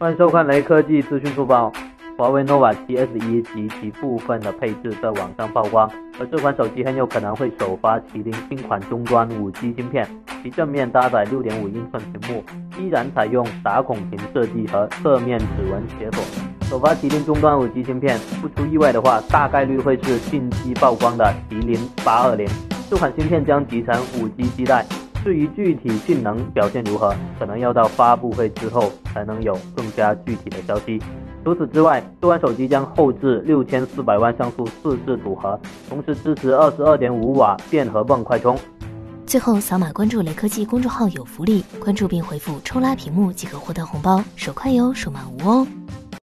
欢迎收看雷科技资讯速报。华为 nova 7 S 一及其部分的配置在网上曝光，而这款手机很有可能会首发麒麟新款终端 5G 芯片，其正面搭载6.5英寸屏幕，依然采用打孔屏设计和侧面指纹解锁。首发麒麟终端 5G 芯片，不出意外的话，大概率会是近期曝光的麒麟820。这款芯片将集成 5G 基带。至于具体性能表现如何，可能要到发布会之后才能有更加具体的消息。除此之外，这款手机将后置六千四百万像素四摄组合，同时支持二十二点五瓦电荷泵快充。最后，扫码关注雷科技公众号有福利，关注并回复“抽拉屏幕”即可获得红包，手快有，手慢无哦。